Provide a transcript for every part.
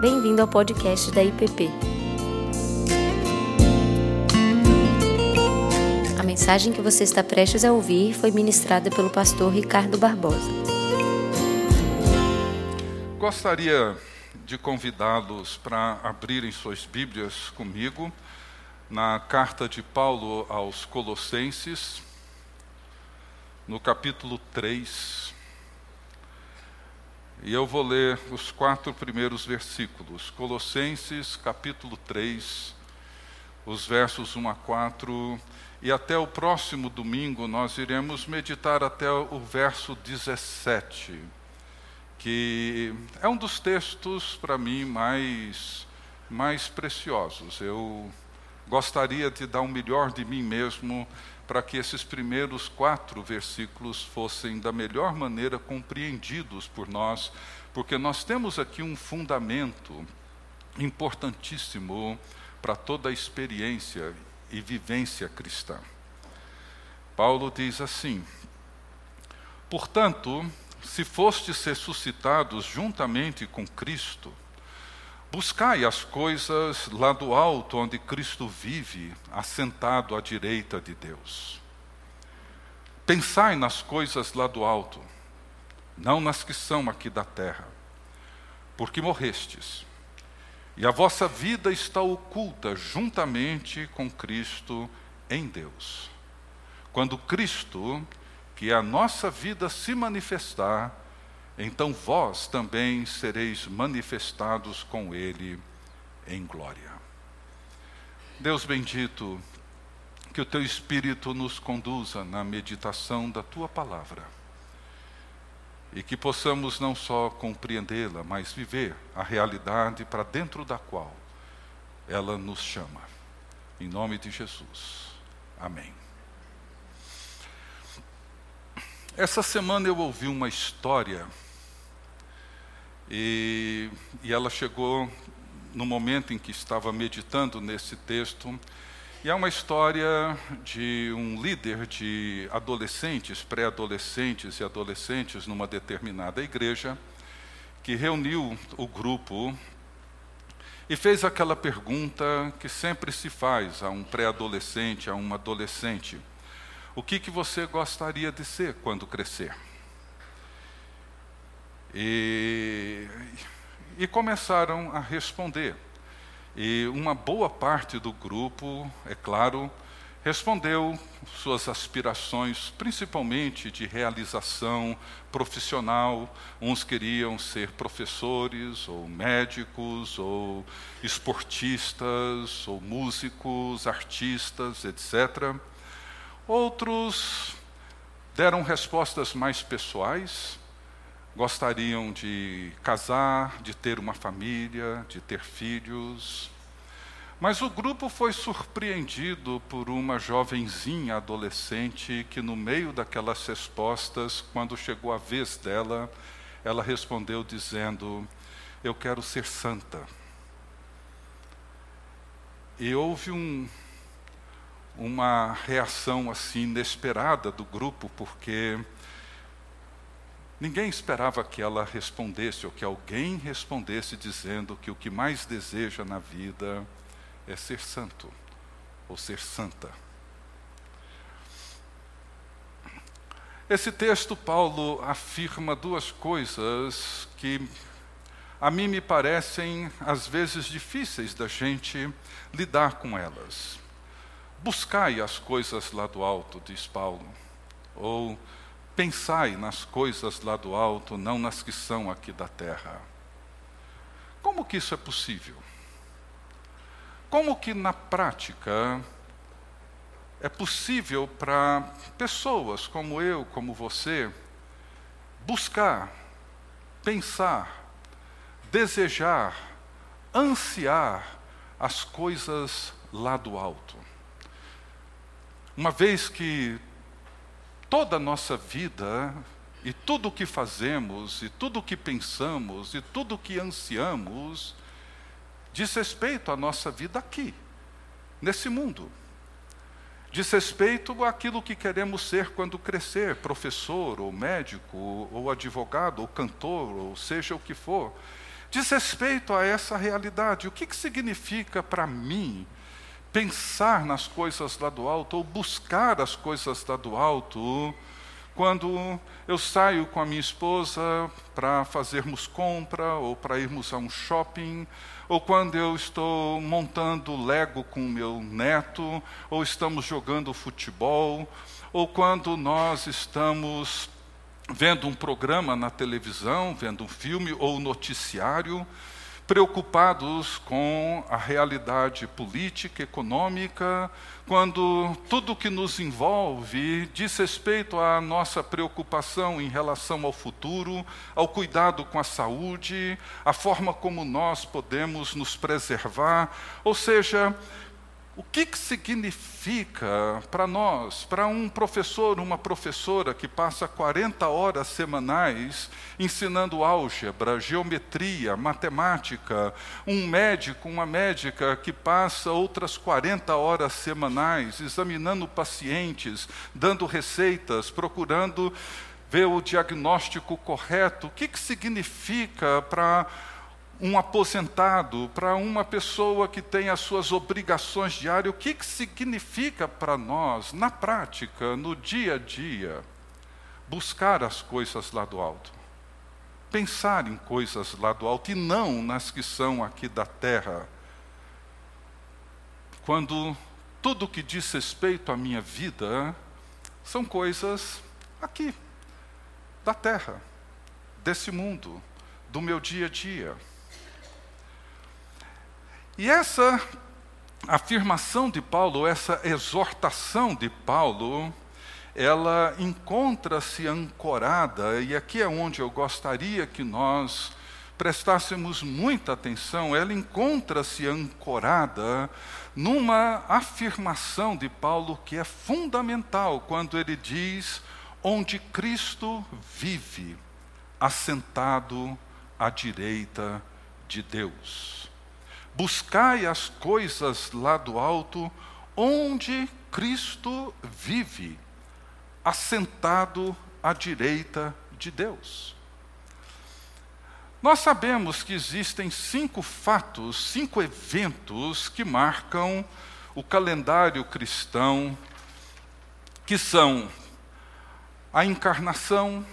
Bem-vindo ao podcast da IPP. A mensagem que você está prestes a ouvir foi ministrada pelo pastor Ricardo Barbosa. Gostaria de convidá-los para abrirem suas Bíblias comigo na carta de Paulo aos Colossenses, no capítulo 3. E eu vou ler os quatro primeiros versículos. Colossenses, capítulo 3, os versos 1 a 4. E até o próximo domingo nós iremos meditar até o verso 17, que é um dos textos para mim mais, mais preciosos. Eu gostaria de dar o melhor de mim mesmo para que esses primeiros quatro versículos fossem da melhor maneira compreendidos por nós, porque nós temos aqui um fundamento importantíssimo para toda a experiência e vivência cristã. Paulo diz assim: Portanto, se fostes ressuscitados juntamente com Cristo, Buscai as coisas lá do alto, onde Cristo vive, assentado à direita de Deus. Pensai nas coisas lá do alto, não nas que são aqui da terra, porque morrestes, e a vossa vida está oculta juntamente com Cristo em Deus. Quando Cristo, que é a nossa vida, se manifestar, então vós também sereis manifestados com Ele em glória. Deus bendito, que o Teu Espírito nos conduza na meditação da Tua palavra e que possamos não só compreendê-la, mas viver a realidade para dentro da qual ela nos chama. Em nome de Jesus. Amém. Essa semana eu ouvi uma história e, e ela chegou no momento em que estava meditando nesse texto. E é uma história de um líder de adolescentes, pré-adolescentes e adolescentes numa determinada igreja, que reuniu o grupo e fez aquela pergunta que sempre se faz a um pré-adolescente, a um adolescente: O que, que você gostaria de ser quando crescer? E, e começaram a responder. E uma boa parte do grupo, é claro, respondeu suas aspirações, principalmente de realização profissional. Uns queriam ser professores, ou médicos, ou esportistas, ou músicos, artistas, etc. Outros deram respostas mais pessoais, gostariam de casar, de ter uma família, de ter filhos. Mas o grupo foi surpreendido por uma jovenzinha adolescente que, no meio daquelas respostas, quando chegou a vez dela, ela respondeu dizendo: Eu quero ser santa. E houve um, uma reação assim inesperada do grupo, porque Ninguém esperava que ela respondesse, ou que alguém respondesse dizendo que o que mais deseja na vida é ser santo, ou ser santa. Esse texto, Paulo afirma duas coisas que a mim me parecem, às vezes, difíceis da gente lidar com elas. Buscai as coisas lá do alto, diz Paulo, ou Pensai nas coisas lá do alto, não nas que são aqui da terra. Como que isso é possível? Como que na prática é possível para pessoas como eu, como você, buscar, pensar, desejar, ansiar as coisas lá do alto? Uma vez que toda a nossa vida e tudo o que fazemos, e tudo o que pensamos, e tudo o que ansiamos, diz respeito à nossa vida aqui, nesse mundo. Diz respeito àquilo que queremos ser quando crescer, professor, ou médico, ou advogado, ou cantor, ou seja o que for. diz respeito a essa realidade. O que, que significa para mim pensar nas coisas lá do alto ou buscar as coisas lá do alto quando eu saio com a minha esposa para fazermos compra ou para irmos a um shopping, ou quando eu estou montando Lego com meu neto, ou estamos jogando futebol, ou quando nós estamos vendo um programa na televisão, vendo um filme ou noticiário, preocupados com a realidade política, econômica, quando tudo que nos envolve diz respeito à nossa preocupação em relação ao futuro, ao cuidado com a saúde, a forma como nós podemos nos preservar, ou seja, o que, que significa para nós, para um professor, uma professora que passa 40 horas semanais ensinando álgebra, geometria, matemática, um médico, uma médica que passa outras 40 horas semanais examinando pacientes, dando receitas, procurando ver o diagnóstico correto? O que, que significa para um aposentado, para uma pessoa que tem as suas obrigações diárias, o que, que significa para nós, na prática, no dia a dia, buscar as coisas lá do alto? Pensar em coisas lá do alto e não nas que são aqui da terra. Quando tudo que diz respeito à minha vida são coisas aqui, da terra, desse mundo, do meu dia a dia. E essa afirmação de Paulo, essa exortação de Paulo, ela encontra-se ancorada, e aqui é onde eu gostaria que nós prestássemos muita atenção, ela encontra-se ancorada numa afirmação de Paulo que é fundamental quando ele diz: onde Cristo vive, assentado à direita de Deus. Buscai as coisas lá do alto, onde Cristo vive, assentado à direita de Deus. Nós sabemos que existem cinco fatos, cinco eventos que marcam o calendário cristão, que são a encarnação,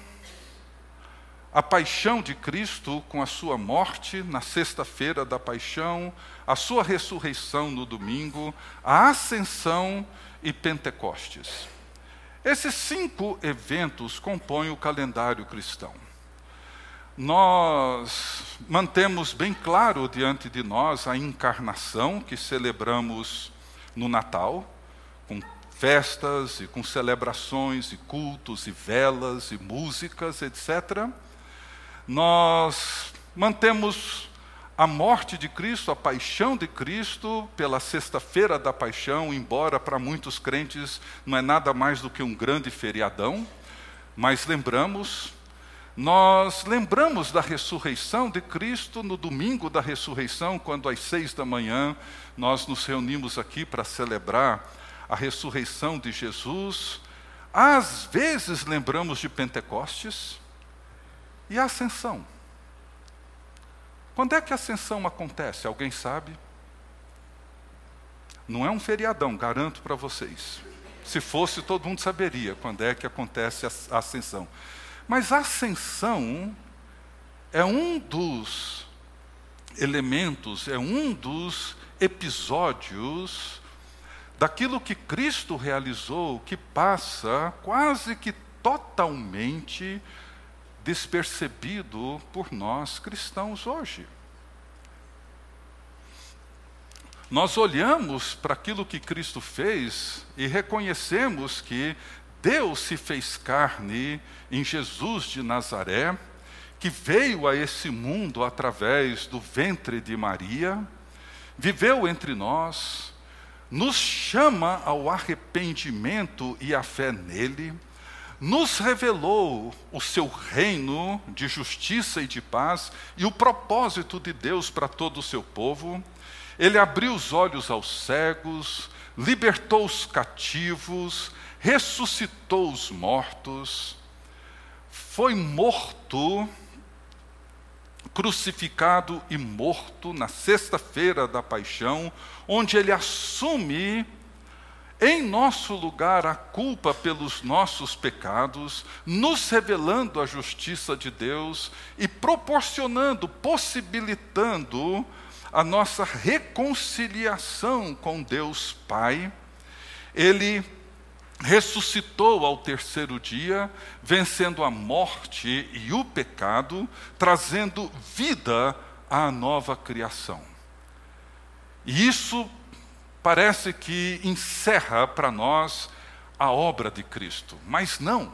a paixão de Cristo com a sua morte na sexta-feira da paixão, a sua ressurreição no domingo, a ascensão e Pentecostes. Esses cinco eventos compõem o calendário cristão. Nós mantemos bem claro diante de nós a encarnação que celebramos no Natal, com festas e com celebrações e cultos e velas e músicas, etc nós mantemos a morte de Cristo, a paixão de Cristo, pela sexta-feira da paixão, embora para muitos crentes não é nada mais do que um grande feriadão, mas lembramos, nós lembramos da ressurreição de Cristo no domingo da ressurreição, quando às seis da manhã nós nos reunimos aqui para celebrar a ressurreição de Jesus. Às vezes lembramos de Pentecostes, e a ascensão? Quando é que a ascensão acontece? Alguém sabe? Não é um feriadão, garanto para vocês. Se fosse, todo mundo saberia quando é que acontece a ascensão. Mas a ascensão é um dos elementos, é um dos episódios daquilo que Cristo realizou que passa quase que totalmente despercebido por nós cristãos hoje. Nós olhamos para aquilo que Cristo fez e reconhecemos que Deus se fez carne em Jesus de Nazaré, que veio a esse mundo através do ventre de Maria, viveu entre nós, nos chama ao arrependimento e à fé nele, nos revelou o seu reino de justiça e de paz e o propósito de Deus para todo o seu povo. Ele abriu os olhos aos cegos, libertou os cativos, ressuscitou os mortos, foi morto crucificado e morto na sexta-feira da paixão, onde ele assume em nosso lugar a culpa pelos nossos pecados, nos revelando a justiça de Deus e proporcionando, possibilitando a nossa reconciliação com Deus Pai. Ele ressuscitou ao terceiro dia, vencendo a morte e o pecado, trazendo vida à nova criação. E isso parece que encerra para nós a obra de Cristo, mas não.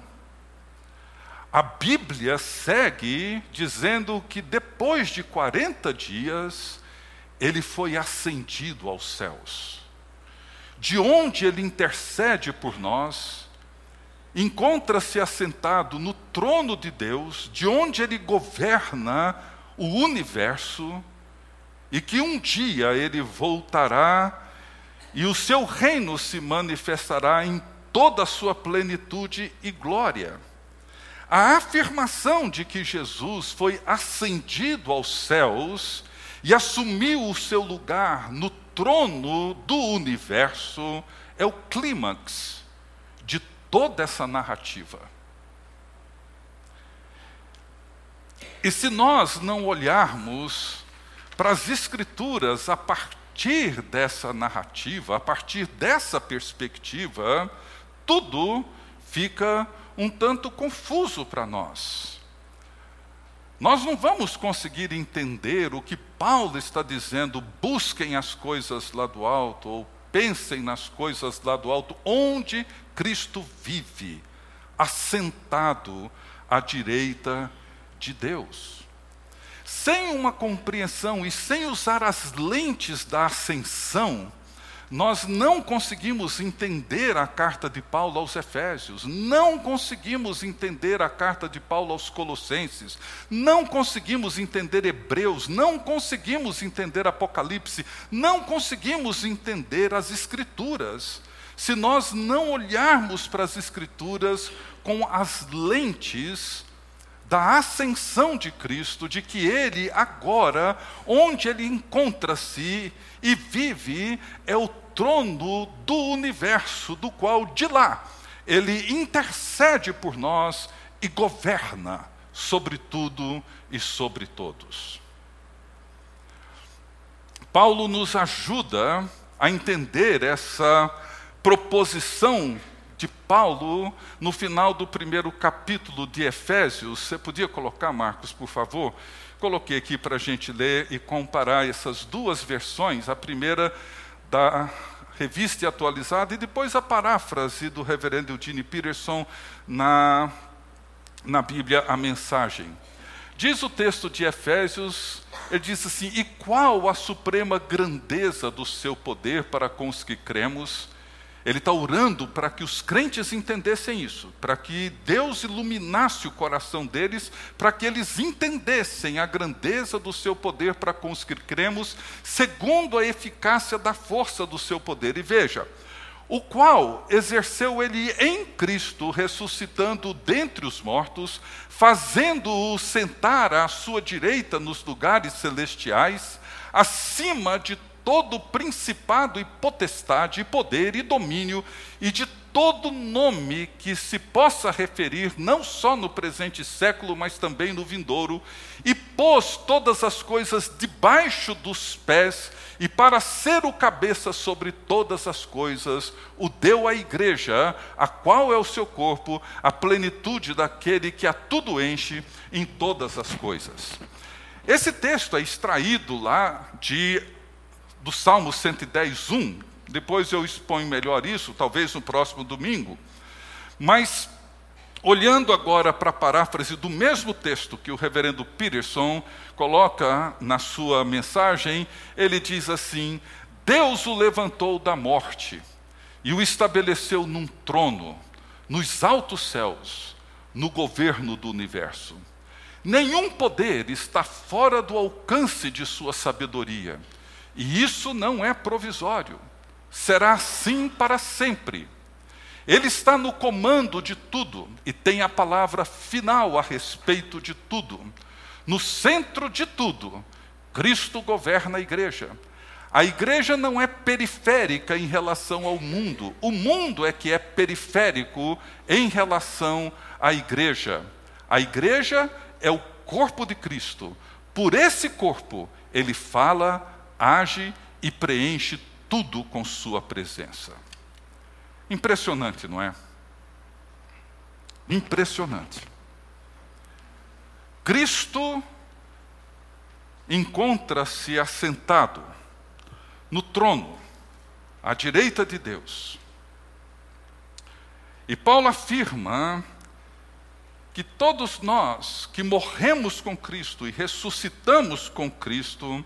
A Bíblia segue dizendo que depois de 40 dias, ele foi ascendido aos céus. De onde ele intercede por nós, encontra-se assentado no trono de Deus, de onde ele governa o universo, e que um dia ele voltará e o seu reino se manifestará em toda a sua plenitude e glória. A afirmação de que Jesus foi ascendido aos céus e assumiu o seu lugar no trono do universo é o clímax de toda essa narrativa. E se nós não olharmos para as Escrituras a partir partir dessa narrativa, a partir dessa perspectiva, tudo fica um tanto confuso para nós. Nós não vamos conseguir entender o que Paulo está dizendo, busquem as coisas lá do alto, ou pensem nas coisas lá do alto, onde Cristo vive, assentado à direita de Deus. Sem uma compreensão e sem usar as lentes da ascensão, nós não conseguimos entender a carta de Paulo aos Efésios, não conseguimos entender a carta de Paulo aos Colossenses, não conseguimos entender Hebreus, não conseguimos entender Apocalipse, não conseguimos entender as Escrituras, se nós não olharmos para as Escrituras com as lentes da ascensão de Cristo, de que ele agora, onde ele encontra-se e vive, é o trono do universo, do qual de lá ele intercede por nós e governa sobre tudo e sobre todos. Paulo nos ajuda a entender essa proposição Paulo no final do primeiro capítulo de Efésios. Você podia colocar, Marcos, por favor? Coloquei aqui para a gente ler e comparar essas duas versões, a primeira da revista atualizada e depois a paráfrase do reverendo Eugene Peterson na, na Bíblia, a mensagem. Diz o texto de Efésios, ele diz assim: E qual a suprema grandeza do seu poder para com os que cremos? Ele está orando para que os crentes entendessem isso, para que Deus iluminasse o coração deles, para que eles entendessem a grandeza do seu poder para com os que cremos, segundo a eficácia da força do seu poder. E veja, o qual exerceu ele em Cristo, ressuscitando dentre os mortos, fazendo-o sentar à sua direita nos lugares celestiais, acima de todo principado e potestade, e poder e domínio, e de todo nome que se possa referir, não só no presente século, mas também no vindouro, e pôs todas as coisas debaixo dos pés, e para ser o cabeça sobre todas as coisas, o deu à igreja, a qual é o seu corpo, a plenitude daquele que a tudo enche em todas as coisas. Esse texto é extraído lá de do Salmo 110, 1. Depois eu exponho melhor isso, talvez no próximo domingo. Mas, olhando agora para a paráfrase do mesmo texto que o reverendo Peterson coloca na sua mensagem, ele diz assim: Deus o levantou da morte e o estabeleceu num trono, nos altos céus, no governo do universo. Nenhum poder está fora do alcance de sua sabedoria e isso não é provisório, será assim para sempre. Ele está no comando de tudo e tem a palavra final a respeito de tudo. no centro de tudo, Cristo governa a igreja. A igreja não é periférica em relação ao mundo, o mundo é que é periférico em relação à igreja. A igreja é o corpo de Cristo. Por esse corpo, ele fala, age e preenche tudo com sua presença. Impressionante, não é? Impressionante. Cristo encontra-se assentado no trono, à direita de Deus. E Paulo afirma que todos nós que morremos com Cristo e ressuscitamos com Cristo,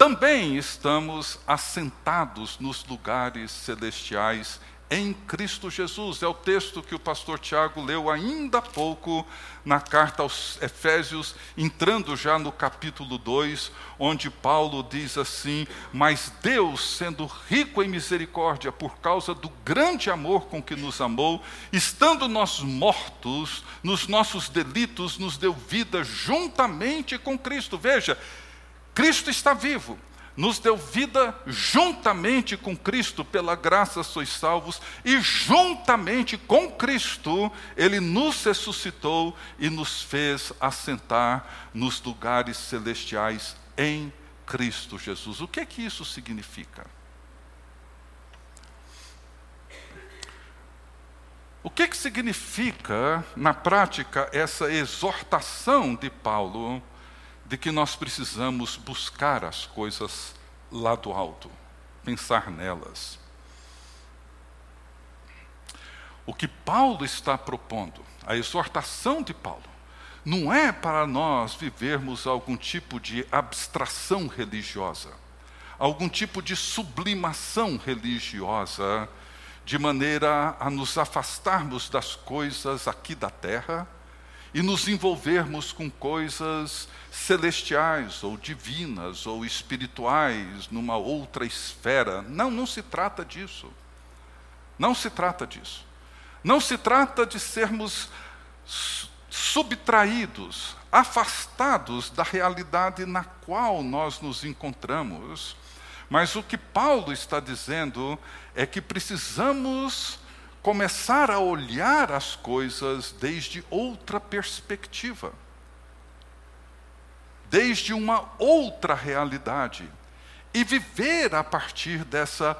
também estamos assentados nos lugares celestiais em Cristo Jesus. É o texto que o pastor Tiago leu ainda há pouco na carta aos Efésios, entrando já no capítulo 2, onde Paulo diz assim: Mas Deus, sendo rico em misericórdia, por causa do grande amor com que nos amou, estando nós mortos nos nossos delitos, nos deu vida juntamente com Cristo. Veja, Cristo está vivo nos deu vida juntamente com Cristo, pela graça sois salvos, e juntamente com Cristo, Ele nos ressuscitou e nos fez assentar nos lugares celestiais em Cristo Jesus. O que é que isso significa? O que, que significa, na prática, essa exortação de Paulo de que nós precisamos buscar as coisas lá do alto, pensar nelas. O que Paulo está propondo, a exortação de Paulo, não é para nós vivermos algum tipo de abstração religiosa, algum tipo de sublimação religiosa, de maneira a nos afastarmos das coisas aqui da terra e nos envolvermos com coisas celestiais ou divinas ou espirituais numa outra esfera. Não, não se trata disso. Não se trata disso. Não se trata de sermos subtraídos, afastados da realidade na qual nós nos encontramos. Mas o que Paulo está dizendo é que precisamos começar a olhar as coisas desde outra perspectiva, desde uma outra realidade, e viver a partir dessa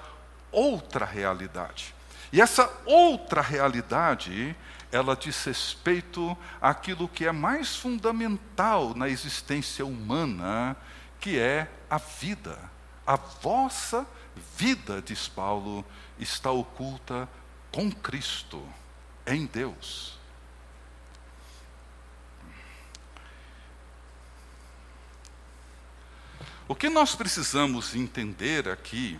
outra realidade. E essa outra realidade, ela diz respeito àquilo que é mais fundamental na existência humana, que é a vida. A vossa vida, diz Paulo, está oculta com Cristo, em Deus. O que nós precisamos entender aqui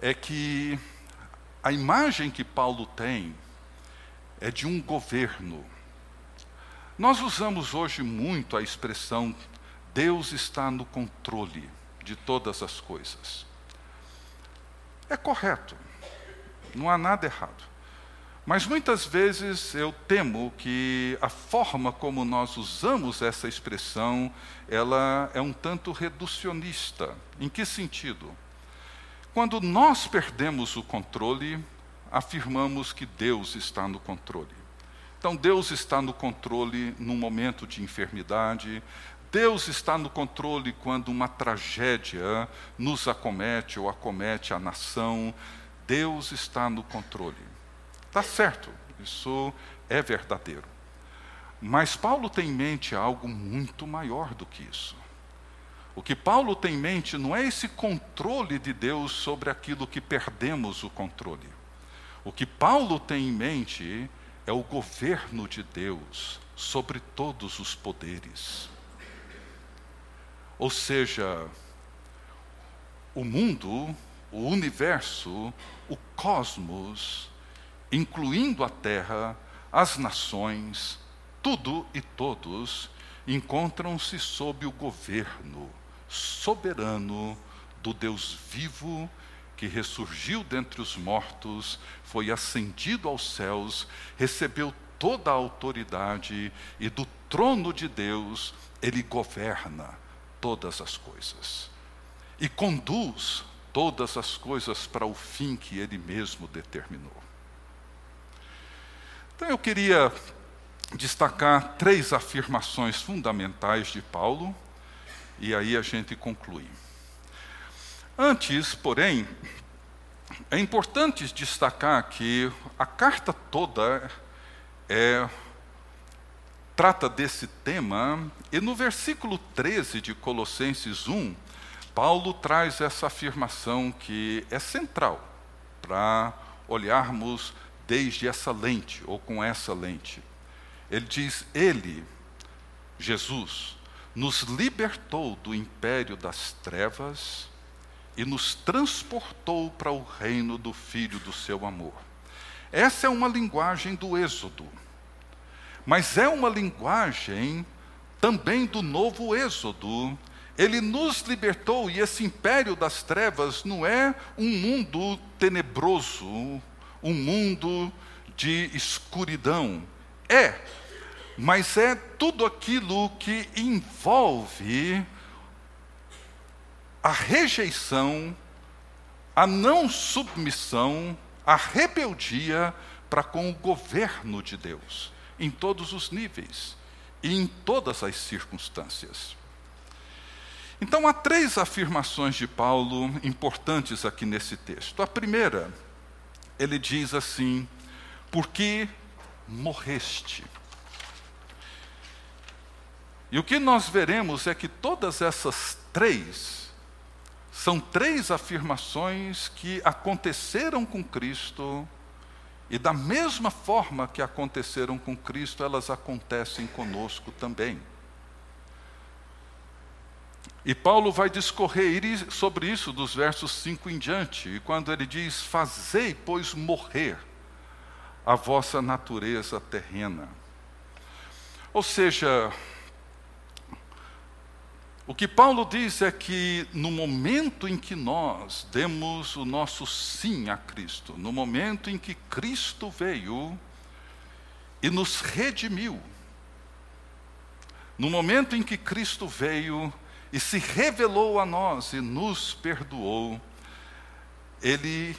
é que a imagem que Paulo tem é de um governo. Nós usamos hoje muito a expressão Deus está no controle de todas as coisas. É correto. Não há nada errado. Mas muitas vezes eu temo que a forma como nós usamos essa expressão, ela é um tanto reducionista. Em que sentido? Quando nós perdemos o controle, afirmamos que Deus está no controle. Então Deus está no controle num momento de enfermidade, Deus está no controle quando uma tragédia nos acomete ou acomete a nação, Deus está no controle. Está certo, isso é verdadeiro. Mas Paulo tem em mente algo muito maior do que isso. O que Paulo tem em mente não é esse controle de Deus sobre aquilo que perdemos o controle. O que Paulo tem em mente é o governo de Deus sobre todos os poderes. Ou seja, o mundo, o universo, o cosmos, incluindo a terra, as nações, tudo e todos encontram-se sob o governo soberano do Deus vivo que ressurgiu dentre os mortos, foi ascendido aos céus, recebeu toda a autoridade e do trono de Deus, ele governa todas as coisas. E conduz todas as coisas para o fim que ele mesmo determinou. Então eu queria destacar três afirmações fundamentais de Paulo e aí a gente conclui. Antes, porém, é importante destacar que a carta toda é, trata desse tema, e no versículo 13 de Colossenses 1, Paulo traz essa afirmação que é central para olharmos desde essa lente, ou com essa lente. Ele diz: Ele, Jesus, nos libertou do império das trevas e nos transportou para o reino do Filho do seu amor. Essa é uma linguagem do Êxodo, mas é uma linguagem também do novo Êxodo. Ele nos libertou e esse império das trevas não é um mundo tenebroso, um mundo de escuridão. É, mas é tudo aquilo que envolve a rejeição, a não submissão, a rebeldia para com o governo de Deus, em todos os níveis e em todas as circunstâncias. Então, há três afirmações de Paulo importantes aqui nesse texto. A primeira, ele diz assim: porque morreste. E o que nós veremos é que todas essas três são três afirmações que aconteceram com Cristo, e da mesma forma que aconteceram com Cristo, elas acontecem conosco também. E Paulo vai discorrer sobre isso dos versos 5 em diante, e quando ele diz: Fazei, pois, morrer a vossa natureza terrena. Ou seja, o que Paulo diz é que no momento em que nós demos o nosso sim a Cristo, no momento em que Cristo veio e nos redimiu, no momento em que Cristo veio e se revelou a nós e nos perdoou, Ele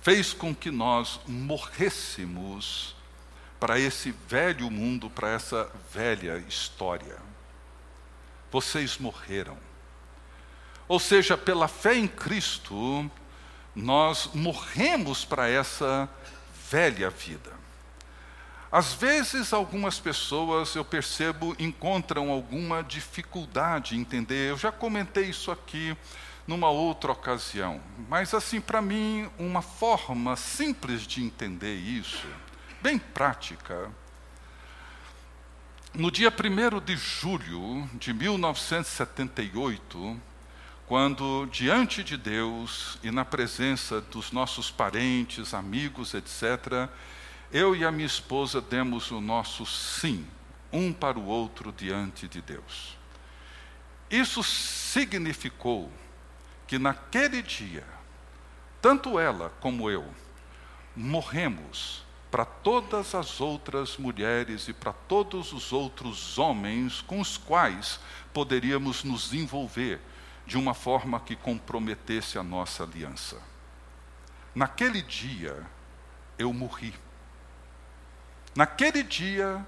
fez com que nós morrêssemos para esse velho mundo, para essa velha história vocês morreram. Ou seja, pela fé em Cristo, nós morremos para essa velha vida. Às vezes, algumas pessoas, eu percebo, encontram alguma dificuldade em entender. Eu já comentei isso aqui numa outra ocasião, mas, assim, para mim, uma forma simples de entender isso, bem prática, no dia 1 de julho de 1978, quando diante de Deus e na presença dos nossos parentes, amigos, etc., eu e a minha esposa demos o nosso sim, um para o outro diante de Deus. Isso significou que naquele dia, tanto ela como eu morremos para todas as outras mulheres e para todos os outros homens com os quais poderíamos nos envolver de uma forma que comprometesse a nossa aliança. Naquele dia, eu morri. Naquele dia,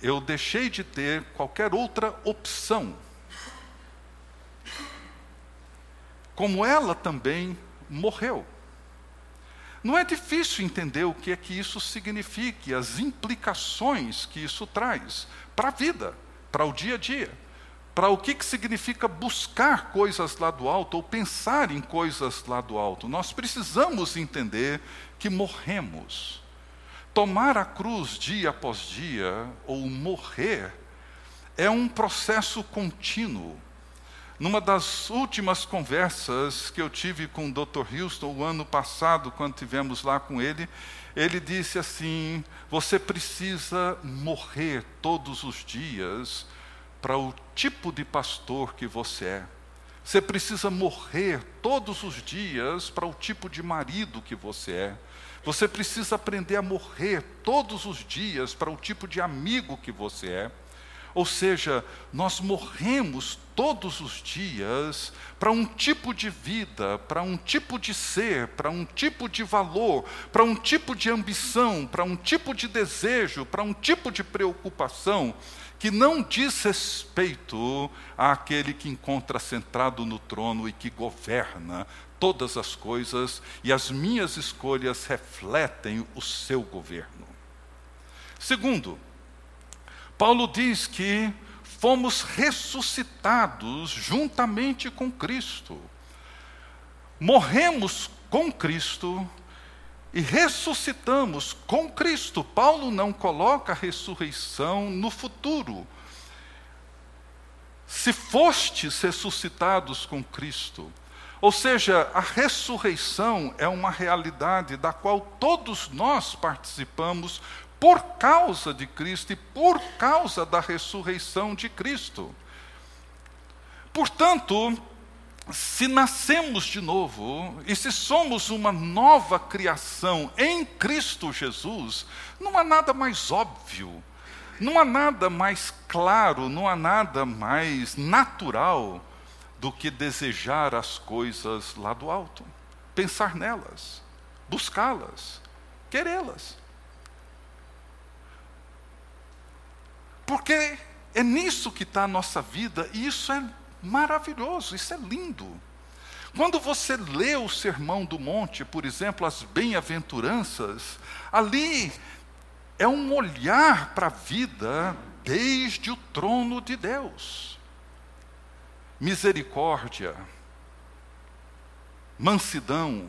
eu deixei de ter qualquer outra opção. Como ela também morreu. Não é difícil entender o que é que isso significa, as implicações que isso traz para a vida, para o dia a dia, para o que, que significa buscar coisas lá do alto ou pensar em coisas lá do alto. Nós precisamos entender que morremos. Tomar a cruz dia após dia, ou morrer, é um processo contínuo numa das últimas conversas que eu tive com o Dr. Houston o ano passado, quando tivemos lá com ele, ele disse assim: você precisa morrer todos os dias para o tipo de pastor que você é. Você precisa morrer todos os dias para o tipo de marido que você é. Você precisa aprender a morrer todos os dias para o tipo de amigo que você é. Ou seja, nós morremos todos os dias para um tipo de vida, para um tipo de ser, para um tipo de valor, para um tipo de ambição, para um tipo de desejo, para um tipo de preocupação que não diz respeito àquele que encontra sentado no trono e que governa todas as coisas, e as minhas escolhas refletem o seu governo. Segundo, Paulo diz que fomos ressuscitados juntamente com Cristo. Morremos com Cristo e ressuscitamos com Cristo. Paulo não coloca a ressurreição no futuro. Se fostes ressuscitados com Cristo, ou seja, a ressurreição é uma realidade da qual todos nós participamos por causa de Cristo e por causa da ressurreição de Cristo. Portanto, se nascemos de novo e se somos uma nova criação em Cristo Jesus, não há nada mais óbvio, não há nada mais claro, não há nada mais natural do que desejar as coisas lá do alto, pensar nelas, buscá-las, querê-las. Porque é nisso que está a nossa vida, e isso é maravilhoso, isso é lindo. Quando você lê o Sermão do Monte, por exemplo, as bem-aventuranças, ali é um olhar para a vida desde o trono de Deus. Misericórdia, mansidão,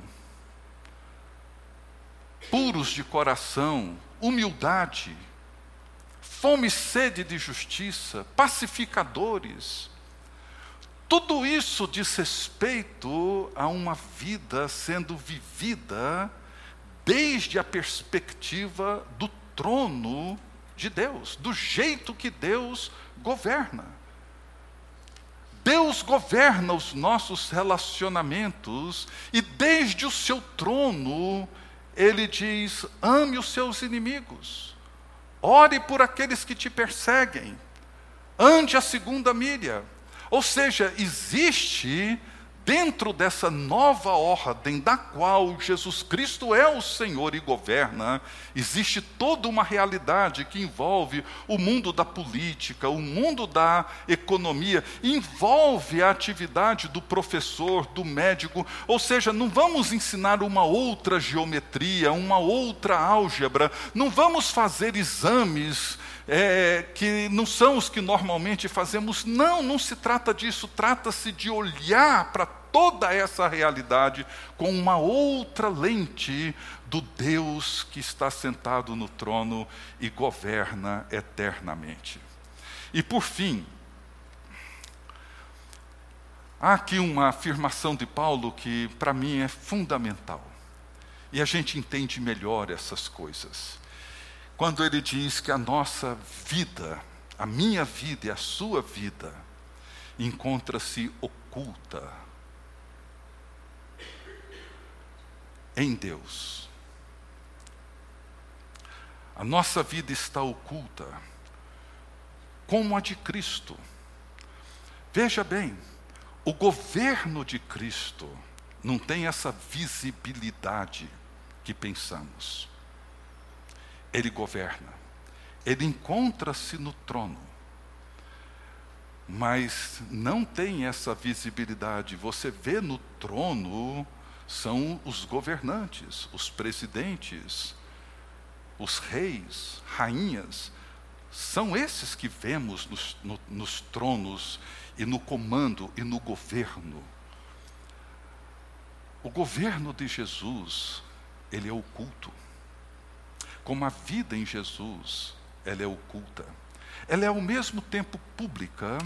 puros de coração, humildade, fome e sede de justiça, pacificadores. Tudo isso diz respeito a uma vida sendo vivida desde a perspectiva do trono de Deus, do jeito que Deus governa. Deus governa os nossos relacionamentos e desde o seu trono ele diz: ame os seus inimigos. Ore por aqueles que te perseguem. Ande a segunda milha. Ou seja, existe dentro dessa nova ordem da qual Jesus Cristo é o Senhor e governa, existe toda uma realidade que envolve o mundo da política, o mundo da economia, envolve a atividade do professor, do médico, ou seja, não vamos ensinar uma outra geometria, uma outra álgebra, não vamos fazer exames é, que não são os que normalmente fazemos. Não, não se trata disso. Trata-se de olhar para toda essa realidade com uma outra lente do Deus que está sentado no trono e governa eternamente. E por fim, há aqui uma afirmação de Paulo que para mim é fundamental. E a gente entende melhor essas coisas quando ele diz que a nossa vida, a minha vida e a sua vida, encontra-se oculta em Deus. A nossa vida está oculta, como a de Cristo. Veja bem, o governo de Cristo não tem essa visibilidade que pensamos ele governa. Ele encontra-se no trono. Mas não tem essa visibilidade. Você vê no trono são os governantes, os presidentes, os reis, rainhas. São esses que vemos nos, no, nos tronos e no comando e no governo. O governo de Jesus, ele é oculto como a vida em Jesus, ela é oculta. Ela é ao mesmo tempo pública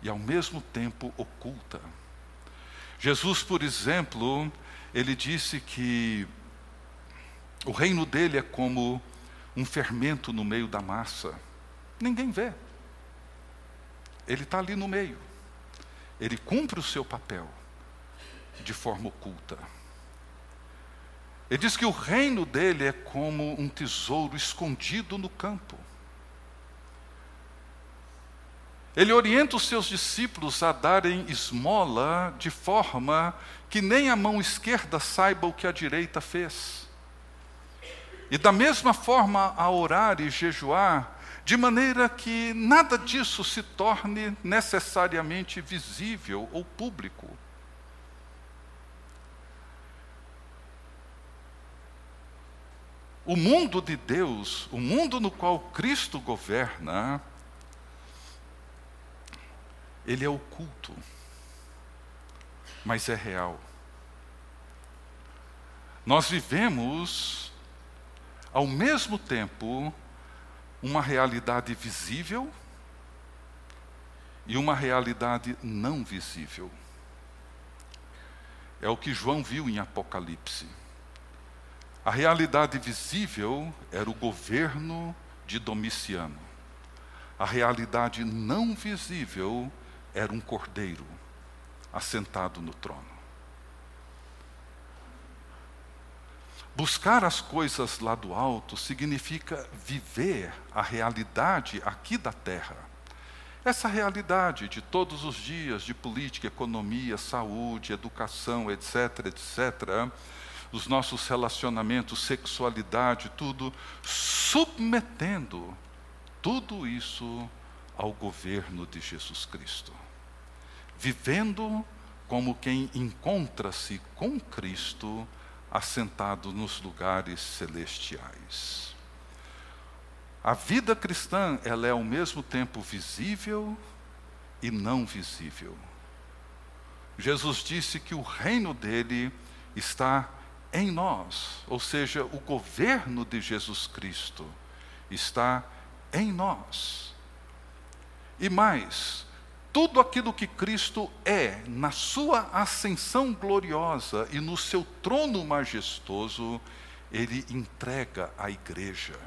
e ao mesmo tempo oculta. Jesus, por exemplo, ele disse que o reino dele é como um fermento no meio da massa. Ninguém vê. Ele está ali no meio. Ele cumpre o seu papel de forma oculta. Ele diz que o reino dele é como um tesouro escondido no campo. Ele orienta os seus discípulos a darem esmola de forma que nem a mão esquerda saiba o que a direita fez. E da mesma forma a orar e jejuar, de maneira que nada disso se torne necessariamente visível ou público. O mundo de Deus, o mundo no qual Cristo governa, ele é oculto, mas é real. Nós vivemos, ao mesmo tempo, uma realidade visível e uma realidade não visível. É o que João viu em Apocalipse. A realidade visível era o governo de Domiciano. A realidade não visível era um cordeiro assentado no trono. Buscar as coisas lá do alto significa viver a realidade aqui da terra. Essa realidade de todos os dias de política, economia, saúde, educação, etc., etc., os nossos relacionamentos, sexualidade, tudo, submetendo tudo isso ao governo de Jesus Cristo. Vivendo como quem encontra-se com Cristo assentado nos lugares celestiais. A vida cristã, ela é ao mesmo tempo visível e não visível. Jesus disse que o reino dele está em nós, ou seja, o governo de Jesus Cristo está em nós. E mais, tudo aquilo que Cristo é, na sua ascensão gloriosa e no seu trono majestoso, ele entrega à igreja.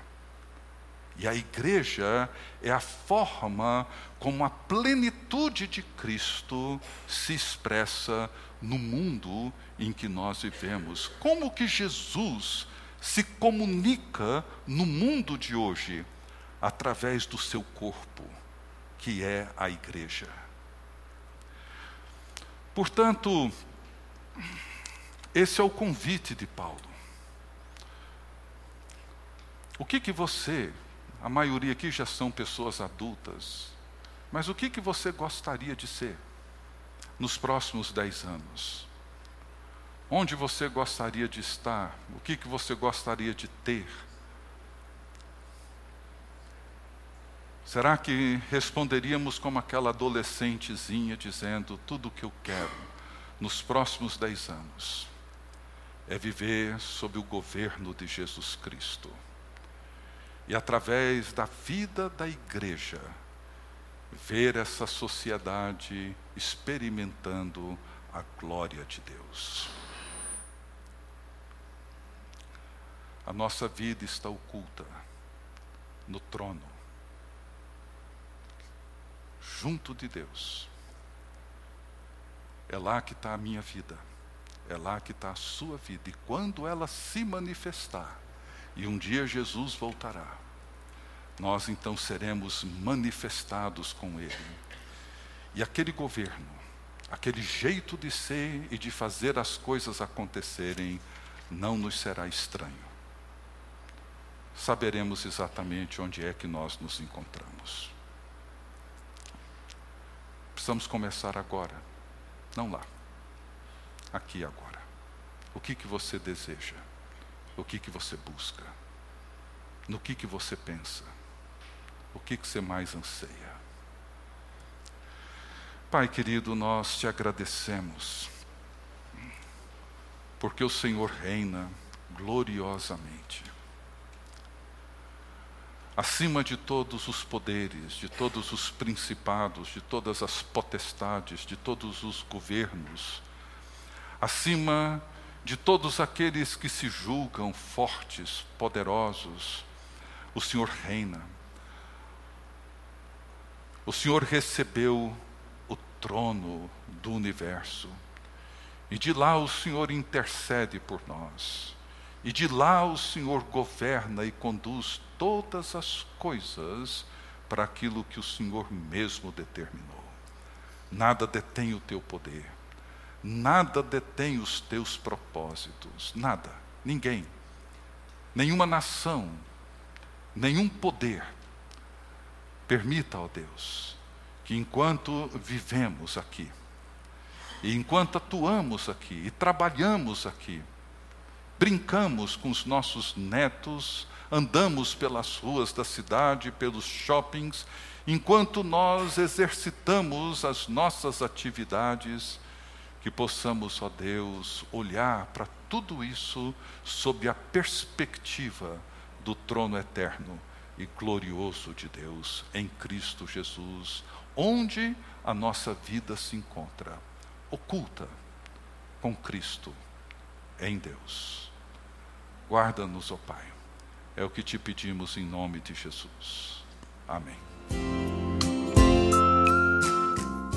E a igreja é a forma como a plenitude de Cristo se expressa no mundo em que nós vivemos. Como que Jesus se comunica no mundo de hoje? Através do seu corpo, que é a igreja. Portanto, esse é o convite de Paulo. O que que você, a maioria aqui já são pessoas adultas, mas o que que você gostaria de ser nos próximos dez anos? Onde você gostaria de estar? O que, que você gostaria de ter? Será que responderíamos como aquela adolescentezinha dizendo: tudo o que eu quero nos próximos dez anos é viver sob o governo de Jesus Cristo e através da vida da igreja ver essa sociedade experimentando a glória de Deus. A nossa vida está oculta no trono, junto de Deus. É lá que está a minha vida, é lá que está a sua vida. E quando ela se manifestar, e um dia Jesus voltará, nós então seremos manifestados com Ele. E aquele governo, aquele jeito de ser e de fazer as coisas acontecerem, não nos será estranho saberemos exatamente onde é que nós nos encontramos. Precisamos começar agora, não lá, aqui agora. O que que você deseja? O que que você busca? No que que você pensa? O que que você mais anseia? Pai querido, nós te agradecemos, porque o Senhor reina gloriosamente acima de todos os poderes, de todos os principados, de todas as potestades, de todos os governos, acima de todos aqueles que se julgam fortes, poderosos, o Senhor reina. O Senhor recebeu o trono do universo. E de lá o Senhor intercede por nós E de lá o Senhor governa e conduz todas as coisas para aquilo que o Senhor mesmo determinou. Nada detém o teu poder, nada detém os teus propósitos, nada, ninguém, nenhuma nação, nenhum poder. Permita, ó Deus, que enquanto vivemos aqui, e enquanto atuamos aqui e trabalhamos aqui, brincamos com os nossos netos, andamos pelas ruas da cidade, pelos shoppings, enquanto nós exercitamos as nossas atividades, que possamos, ó Deus, olhar para tudo isso sob a perspectiva do trono eterno e glorioso de Deus em Cristo Jesus, onde a nossa vida se encontra, oculta com Cristo em Deus. Guarda-nos, ó Pai. É o que te pedimos em nome de Jesus. Amém.